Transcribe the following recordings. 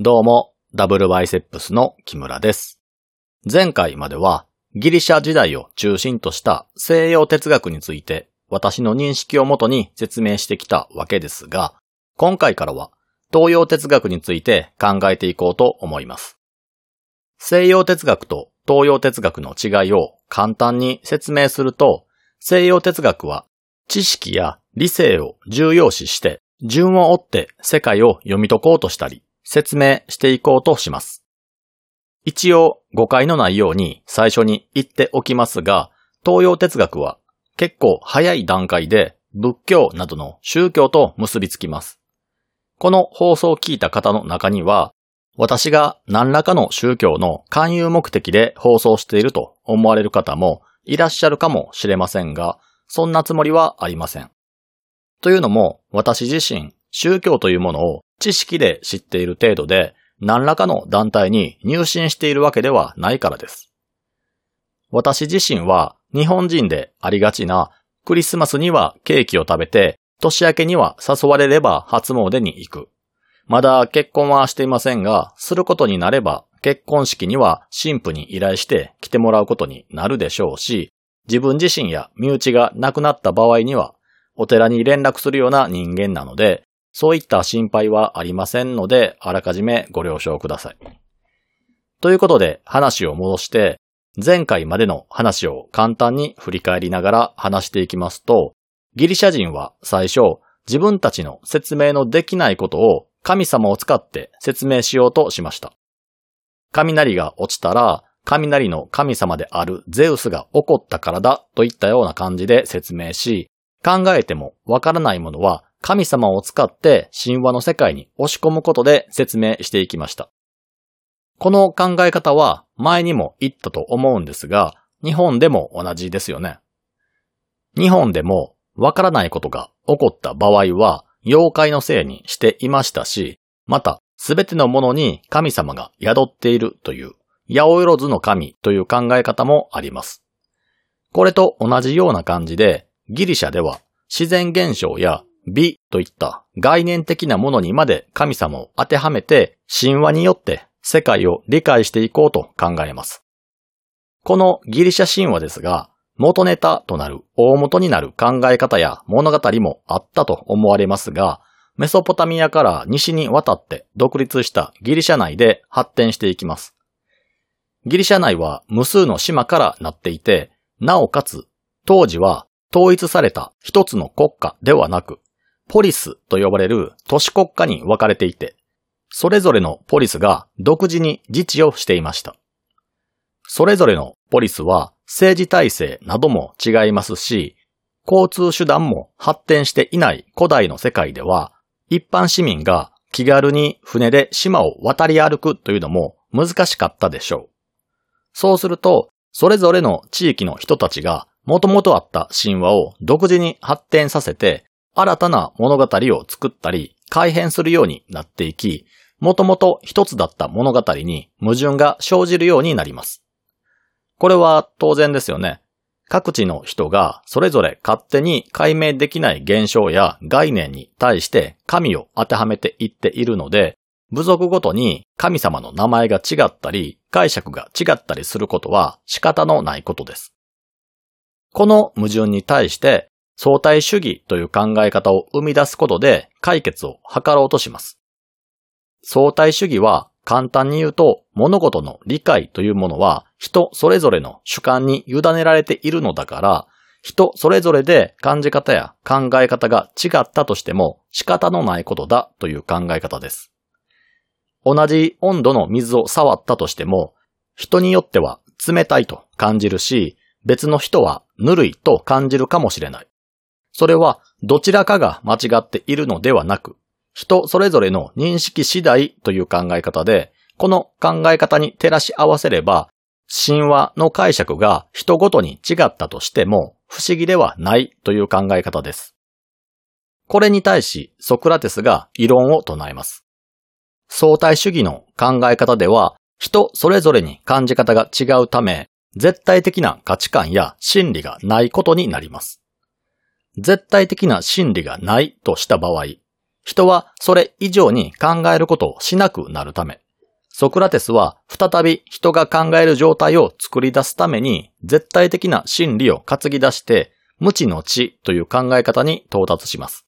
どうも、ダブルバイセップスの木村です。前回まではギリシャ時代を中心とした西洋哲学について私の認識をもとに説明してきたわけですが、今回からは東洋哲学について考えていこうと思います。西洋哲学と東洋哲学の違いを簡単に説明すると、西洋哲学は知識や理性を重要視して順を追って世界を読み解こうとしたり、説明していこうとします。一応誤解のないように最初に言っておきますが、東洋哲学は結構早い段階で仏教などの宗教と結びつきます。この放送を聞いた方の中には、私が何らかの宗教の勧誘目的で放送していると思われる方もいらっしゃるかもしれませんが、そんなつもりはありません。というのも、私自身、宗教というものを知識で知っている程度で、何らかの団体に入信しているわけではないからです。私自身は日本人でありがちなクリスマスにはケーキを食べて、年明けには誘われれば初詣に行く。まだ結婚はしていませんが、することになれば結婚式には神父に依頼して来てもらうことになるでしょうし、自分自身や身内が亡くなった場合には、お寺に連絡するような人間なので、そういった心配はありませんので、あらかじめご了承ください。ということで、話を戻して、前回までの話を簡単に振り返りながら話していきますと、ギリシャ人は最初、自分たちの説明のできないことを神様を使って説明しようとしました。雷が落ちたら、雷の神様であるゼウスが怒ったからだといったような感じで説明し、考えてもわからないものは神様を使って神話の世界に押し込むことで説明していきました。この考え方は前にも言ったと思うんですが、日本でも同じですよね。日本でもわからないことが起こった場合は妖怪のせいにしていましたし、またすべてのものに神様が宿っているという八百万の神という考え方もあります。これと同じような感じで、ギリシャでは自然現象や美といった概念的なものにまで神様を当てはめて神話によって世界を理解していこうと考えます。このギリシャ神話ですが、元ネタとなる大元になる考え方や物語もあったと思われますが、メソポタミアから西に渡って独立したギリシャ内で発展していきます。ギリシャ内は無数の島からなっていて、なおかつ当時は統一された一つの国家ではなく、ポリスと呼ばれる都市国家に分かれていて、それぞれのポリスが独自に自治をしていました。それぞれのポリスは政治体制なども違いますし、交通手段も発展していない古代の世界では、一般市民が気軽に船で島を渡り歩くというのも難しかったでしょう。そうすると、それぞれの地域の人たちが元々あった神話を独自に発展させて、新たな物語を作ったり、改変するようになっていき、もともと一つだった物語に矛盾が生じるようになります。これは当然ですよね。各地の人がそれぞれ勝手に解明できない現象や概念に対して神を当てはめていっているので、部族ごとに神様の名前が違ったり、解釈が違ったりすることは仕方のないことです。この矛盾に対して相対主義という考え方を生み出すことで解決を図ろうとします。相対主義は簡単に言うと物事の理解というものは人それぞれの主観に委ねられているのだから人それぞれで感じ方や考え方が違ったとしても仕方のないことだという考え方です。同じ温度の水を触ったとしても人によっては冷たいと感じるし別の人はぬるいと感じるかもしれない。それはどちらかが間違っているのではなく、人それぞれの認識次第という考え方で、この考え方に照らし合わせれば、神話の解釈が人ごとに違ったとしても不思議ではないという考え方です。これに対しソクラテスが異論を唱えます。相対主義の考え方では人それぞれに感じ方が違うため、絶対的な価値観や真理がないことになります。絶対的な真理がないとした場合、人はそれ以上に考えることをしなくなるため、ソクラテスは再び人が考える状態を作り出すために絶対的な真理を担ぎ出して無知の知という考え方に到達します。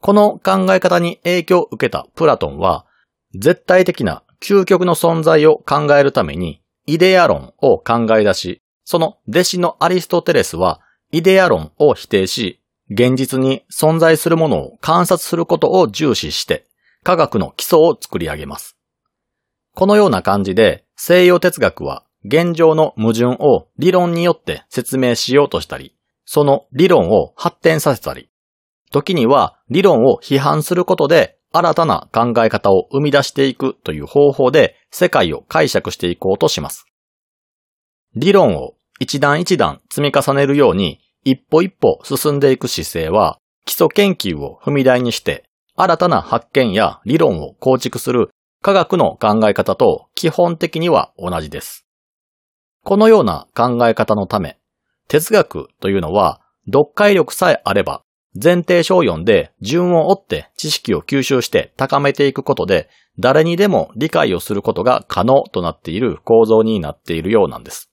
この考え方に影響を受けたプラトンは絶対的な究極の存在を考えるためにイデア論を考え出し、その弟子のアリストテレスはイデア論を否定し、現実に存在するものを観察することを重視して、科学の基礎を作り上げます。このような感じで、西洋哲学は現状の矛盾を理論によって説明しようとしたり、その理論を発展させたり、時には理論を批判することで新たな考え方を生み出していくという方法で世界を解釈していこうとします。理論を一段一段積み重ねるように一歩一歩進んでいく姿勢は基礎研究を踏み台にして新たな発見や理論を構築する科学の考え方と基本的には同じです。このような考え方のため、哲学というのは読解力さえあれば前提書を読んで順を追って知識を吸収して高めていくことで誰にでも理解をすることが可能となっている構造になっているようなんです。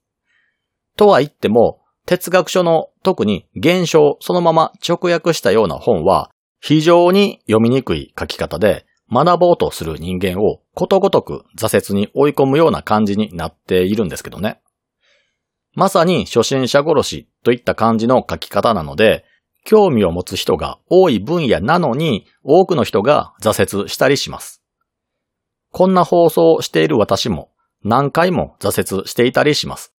とは言っても哲学書の特に現象そのまま直訳したような本は非常に読みにくい書き方で学ぼうとする人間をことごとく挫折に追い込むような感じになっているんですけどね。まさに初心者殺しといった感じの書き方なので、興味を持つ人が多い分野なのに、多くの人が挫折したりします。こんな放送をしている私も何回も挫折していたりします。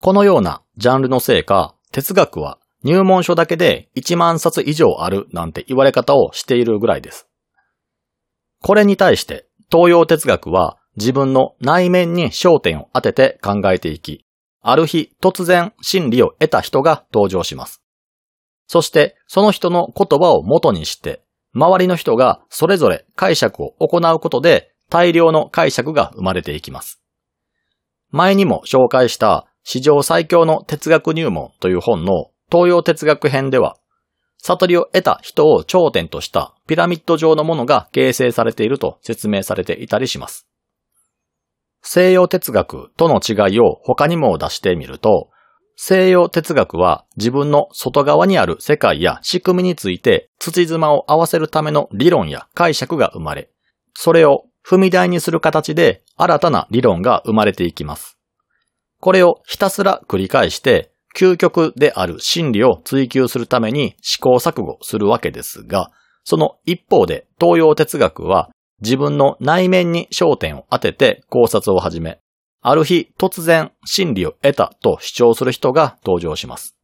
このようなジャンルのせいか、哲学は入門書だけで1万冊以上あるなんて言われ方をしているぐらいです。これに対して東洋哲学は自分の内面に焦点を当てて考えていき、ある日突然真理を得た人が登場します。そしてその人の言葉を元にして、周りの人がそれぞれ解釈を行うことで大量の解釈が生まれていきます。前にも紹介した史上最強の哲学入門という本の東洋哲学編では、悟りを得た人を頂点としたピラミッド状のものが形成されていると説明されていたりします。西洋哲学との違いを他にも出してみると、西洋哲学は自分の外側にある世界や仕組みについて土妻を合わせるための理論や解釈が生まれ、それを踏み台にする形で新たな理論が生まれていきます。これをひたすら繰り返して究極である真理を追求するために試行錯誤するわけですが、その一方で東洋哲学は自分の内面に焦点を当てて考察を始め、ある日突然真理を得たと主張する人が登場します。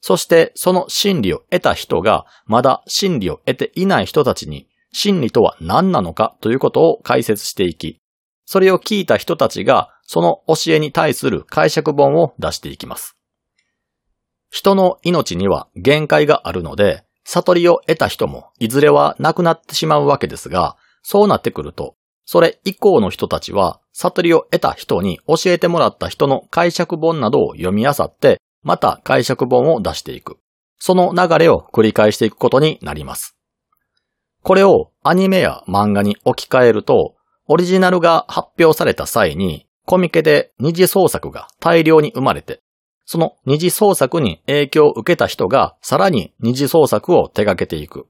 そしてその真理を得た人がまだ真理を得ていない人たちに真理とは何なのかということを解説していき、それを聞いた人たちがその教えに対する解釈本を出していきます。人の命には限界があるので、悟りを得た人もいずれは亡くなってしまうわけですが、そうなってくると、それ以降の人たちは悟りを得た人に教えてもらった人の解釈本などを読み漁って、また解釈本を出していく。その流れを繰り返していくことになります。これをアニメや漫画に置き換えると、オリジナルが発表された際に、コミケで二次創作が大量に生まれて、その二次創作に影響を受けた人がさらに二次創作を手掛けていく。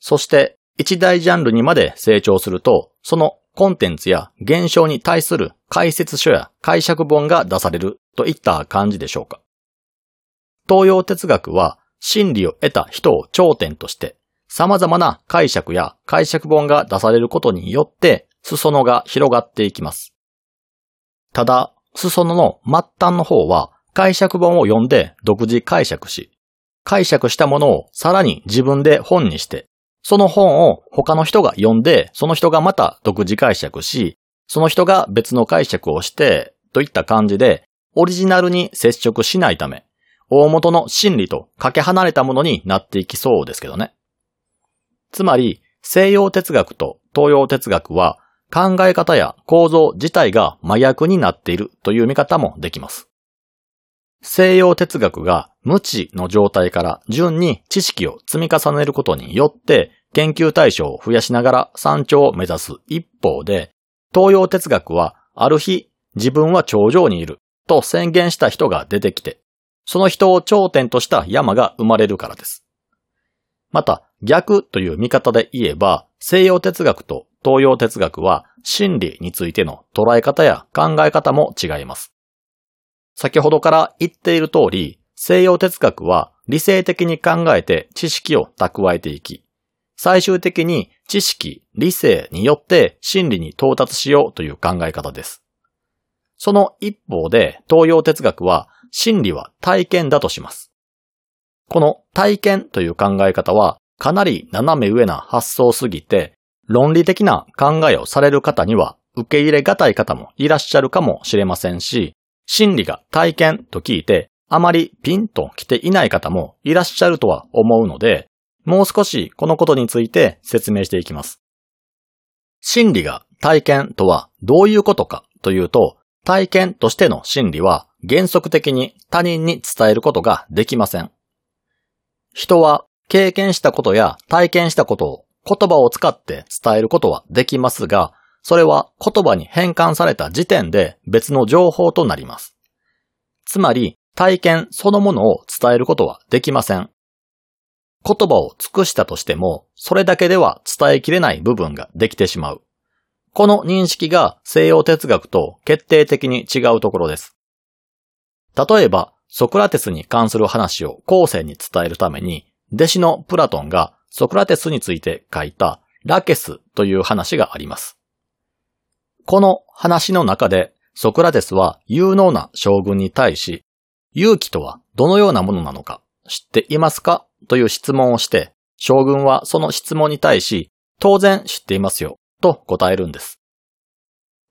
そして一大ジャンルにまで成長すると、そのコンテンツや現象に対する解説書や解釈本が出されるといった感じでしょうか。東洋哲学は真理を得た人を頂点として様々な解釈や解釈本が出されることによって裾野が広がっていきます。ただ、裾野の末端の方は解釈本を読んで独自解釈し、解釈したものをさらに自分で本にしてその本を他の人が読んで、その人がまた独自解釈し、その人が別の解釈をして、といった感じで、オリジナルに接触しないため、大元の真理とかけ離れたものになっていきそうですけどね。つまり、西洋哲学と東洋哲学は考え方や構造自体が真逆になっているという見方もできます。西洋哲学が無知の状態から順に知識を積み重ねることによって研究対象を増やしながら山頂を目指す一方で、東洋哲学はある日自分は頂上にいると宣言した人が出てきて、その人を頂点とした山が生まれるからです。また、逆という見方で言えば、西洋哲学と東洋哲学は真理についての捉え方や考え方も違います。先ほどから言っている通り、西洋哲学は理性的に考えて知識を蓄えていき、最終的に知識、理性によって真理に到達しようという考え方です。その一方で東洋哲学は真理は体験だとします。この体験という考え方はかなり斜め上な発想すぎて、論理的な考えをされる方には受け入れがたい方もいらっしゃるかもしれませんし、真理が体験と聞いてあまりピンと来ていない方もいらっしゃるとは思うので、もう少しこのことについて説明していきます。真理が体験とはどういうことかというと、体験としての真理は原則的に他人に伝えることができません。人は経験したことや体験したことを言葉を使って伝えることはできますが、それは言葉に変換された時点で別の情報となります。つまり体験そのものを伝えることはできません。言葉を尽くしたとしても、それだけでは伝えきれない部分ができてしまう。この認識が西洋哲学と決定的に違うところです。例えば、ソクラテスに関する話を後世に伝えるために、弟子のプラトンがソクラテスについて書いたラケスという話があります。この話の中でソクラテスは有能な将軍に対し、勇気とはどのようなものなのか知っていますか？という質問をして、将軍はその質問に対し、当然知っていますよ、と答えるんです。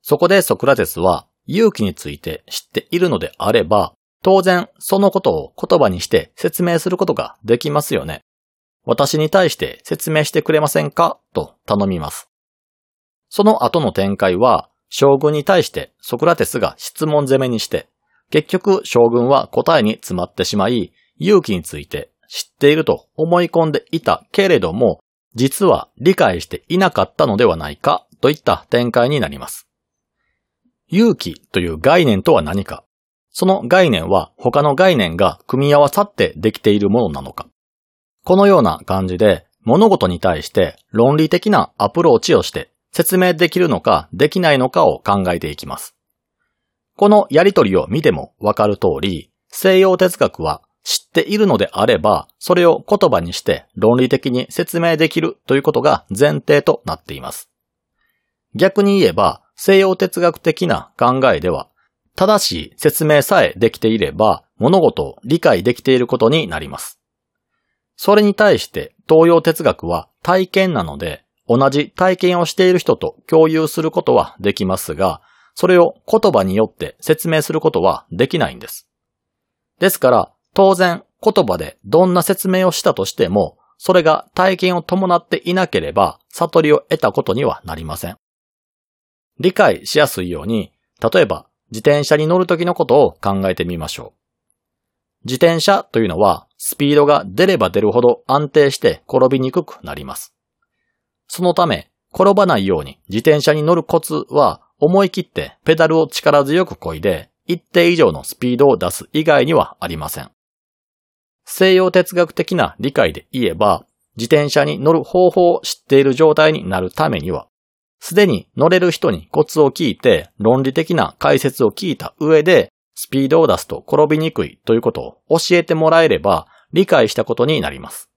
そこでソクラテスは勇気について知っているのであれば、当然、そのことを言葉にして説明することができますよね。私に対して説明してくれませんか？と頼みます。その後の展開は、将軍に対してソクラテスが質問攻めにして、結局将軍は答えに詰まってしまい、勇気について知っていると思い込んでいたけれども、実は理解していなかったのではないかといった展開になります。勇気という概念とは何か？その概念は他の概念が組み合わさってできているものなのか。このような感じで物事に対して論理的なアプローチをして説明できるのかできないのかを考えていきます。このやりとりを見てもわかる通り、西洋哲学は知っているのであれば、それを言葉にして論理的に説明できるということが前提となっています。逆に言えば、西洋哲学的な考えでは、正しい説明さえできていれば、物事を理解できていることになります。それに対して東洋哲学は体験なので、同じ体験をしている人と共有することはできますが、それを言葉によって説明することはできないんです。ですから、当然言葉でどんな説明をしたとしても、それが体験を伴っていなければ、悟りを得たことにはなりません。理解しやすいように、例えば自転車に乗るときのことを考えてみましょう。自転車というのはスピードが出れば出るほど安定して転びにくくなります。そのため、転ばないように自転車に乗るコツは思い切ってペダルを力強く漕いで一定以上のスピードを出す以外にはありません。西洋哲学的な理解で言えば、自転車に乗る方法を知っている状態になるためには、すでに乗れる人にコツを聞いて論理的な解説を聞いた上でスピードを出すと転びにくいということを教えてもらえれば理解したことになります。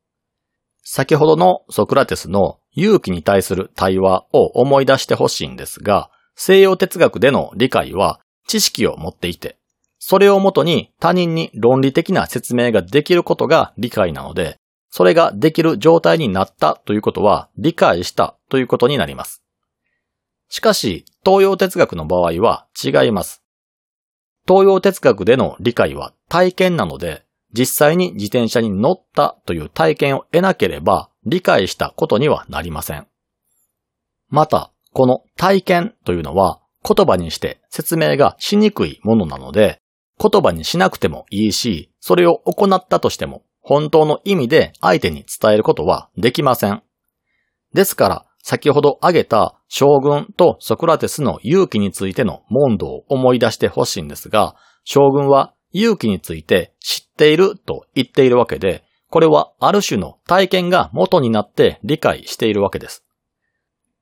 先ほどのソクラテスの勇気に対する対話を思い出してほしいんですが、西洋哲学での理解は知識を持っていて、それをもとに他人に論理的な説明ができることが理解なので、それができる状態になったということは理解したということになります。しかし、東洋哲学の場合は違います。東洋哲学での理解は体験なので、実際に自転車に乗ったという体験を得なければ理解したことにはなりません。また、この体験というのは言葉にして説明がしにくいものなので、言葉にしなくてもいいし、それを行ったとしても、本当の意味で相手に伝えることはできません。ですから、先ほど挙げた将軍とソクラテスの勇気についての問答を思い出してほしいんですが、将軍は勇気について知っていると言っているわけで、これはある種の体験が元になって理解しているわけです。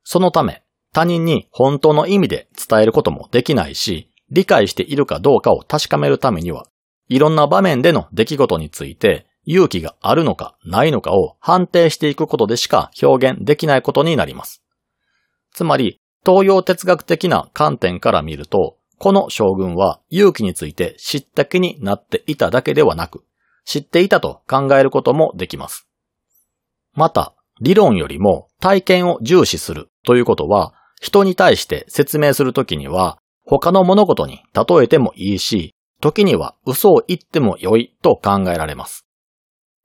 そのため、他人に本当の意味で伝えることもできないし、理解しているかどうかを確かめるためには、いろんな場面での出来事について勇気があるのかないのかを判定していくことでしか表現できないことになります。つまり、東洋哲学的な観点から見ると、この将軍は勇気について知った気になっていただけではなく、知っていたと考えることもできます。また、理論よりも体験を重視するということは、人に対して説明するときには、他の物事に例えてもいいし、時には嘘を言っても良いと考えられます。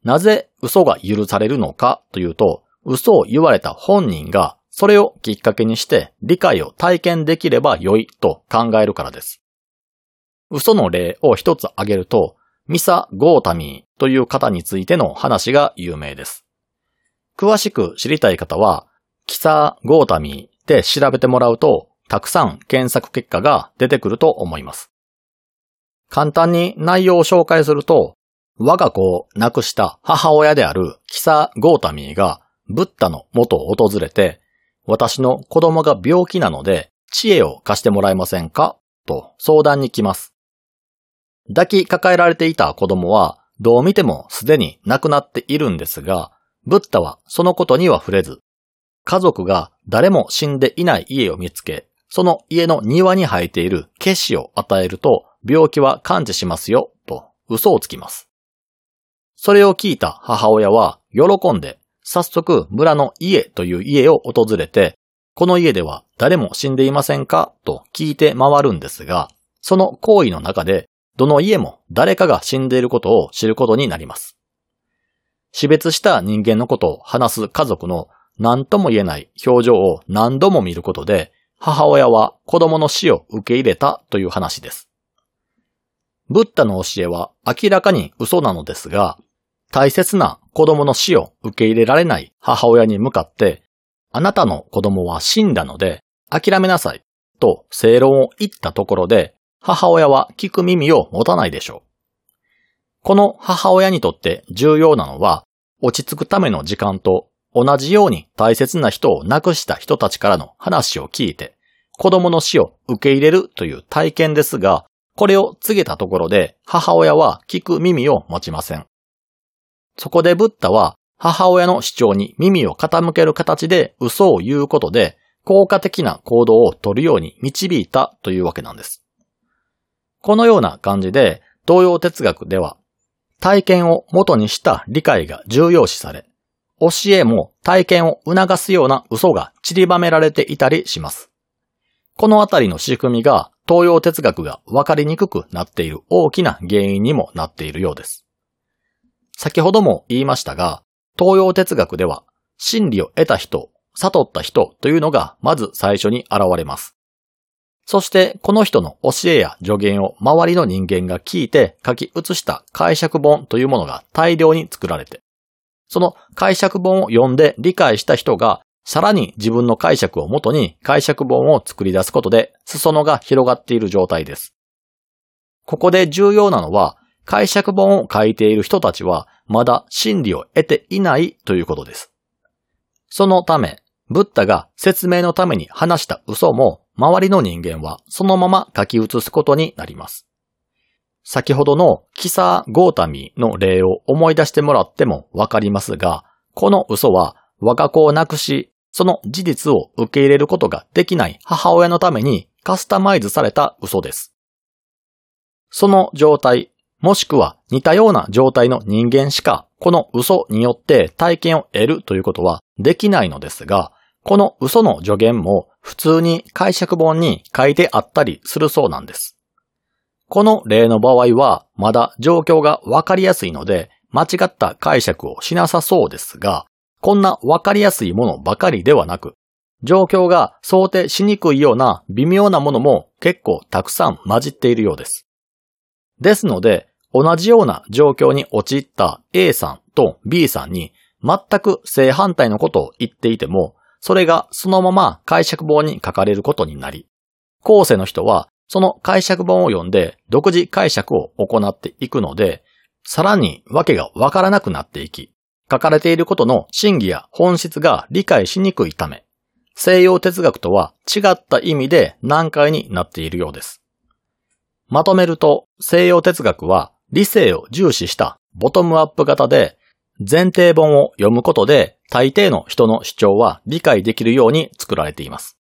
なぜ嘘が許されるのかというと、嘘を言われた本人がそれをきっかけにして理解を体験できれば良いと考えるからです。嘘の例を一つ挙げると、ミサ・ゴータミーという方についての話が有名です。詳しく知りたい方は、キサ・ゴータミーで調べてもらうと、たくさん検索結果が出てくると思います。簡単に内容を紹介すると、我が子を亡くした母親であるキサ・ゴータミーがブッダの元を訪れて、私の子供が病気なので知恵を貸してもらえませんか？と相談に来ます。抱きかかえられていた子供はどう見てもすでに亡くなっているんですが、ブッダはそのことには触れず、家族が誰も死んでいない家を見つけ、その家の庭に生えている消しを与えると病気は完治しますよ、と嘘をつきます。それを聞いた母親は喜んで、早速村の家という家を訪れて、この家では誰も死んでいませんかと聞いて回るんですが、その行為の中で、どの家も誰かが死んでいることを知ることになります。死別した人間のことを話す家族の何とも言えない表情を何度も見ることで、母親は子供の死を受け入れたという話です。ブッダの教えは明らかに嘘なのですが、大切な子供の死を受け入れられない母親に向かって、あなたの子供は死んだので諦めなさいと正論を言ったところで、母親は聞く耳を持たないでしょう。この母親にとって重要なのは、落ち着くための時間と同じように大切な人を亡くした人たちからの話を聞いて、子供の死を受け入れるという体験ですが、これを告げたところで母親は聞く耳を持ちません。そこでブッダは母親の主張に耳を傾ける形で嘘を言うことで効果的な行動を取るように導いたというわけなんです。このような感じで東洋哲学では体験を元にした理解が重要視され、教えも体験を促すような嘘が散りばめられていたりします。このあたりの仕組みが東洋哲学が分かりにくくなっている大きな原因にもなっているようです。先ほども言いましたが、東洋哲学では、真理を得た人、悟った人というのがまず最初に現れます。そしてこの人の教えや助言を周りの人間が聞いて書き写した解釈本というものが大量に作られて、その解釈本を読んで理解した人がさらに自分の解釈をもとに解釈本を作り出すことで裾野が広がっている状態です。ここで重要なのは解釈本を書いている人たちはまだ真理を得ていないということです。そのため、ブッダが説明のために話した嘘も周りの人間はそのまま書き写すことになります。先ほどのキサー・ゴータミの例を思い出してもらってもわかりますが、この嘘は我が子を亡くし、その事実を受け入れることができない母親のためにカスタマイズされた嘘です。その状態、もしくは似たような状態の人間しか、この嘘によって体験を得るということはできないのですが、この嘘の助言も普通に解釈本に書いてあったりするそうなんです。この例の場合はまだ状況がわかりやすいので間違った解釈をしなさそうですが、こんなわかりやすいものばかりではなく、状況が想定しにくいような微妙なものも結構たくさん混じっているようです。ですので、同じような状況に陥った A さんと B さんに全く正反対のことを言っていても、それがそのまま解釈本に書かれることになり、後世の人はその解釈本を読んで独自解釈を行っていくので、さらにわけがわからなくなっていき、書かれていることの真偽や本質が理解しにくいため、西洋哲学とは違った意味で難解になっているようです。まとめると、西洋哲学は理性を重視したボトムアップ型で、前提本を読むことで大抵の人の主張は理解できるように作られています。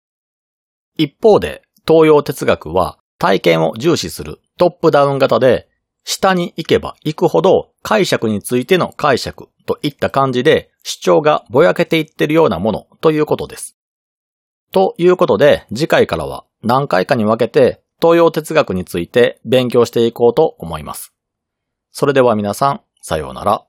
一方で、東洋哲学は体験を重視するトップダウン型で、下に行けば行くほど解釈についての解釈といった感じで主張がぼやけていってるようなものということです。ということで次回からは何回かに分けて東洋哲学について勉強していこうと思います。それでは皆さん、さようなら。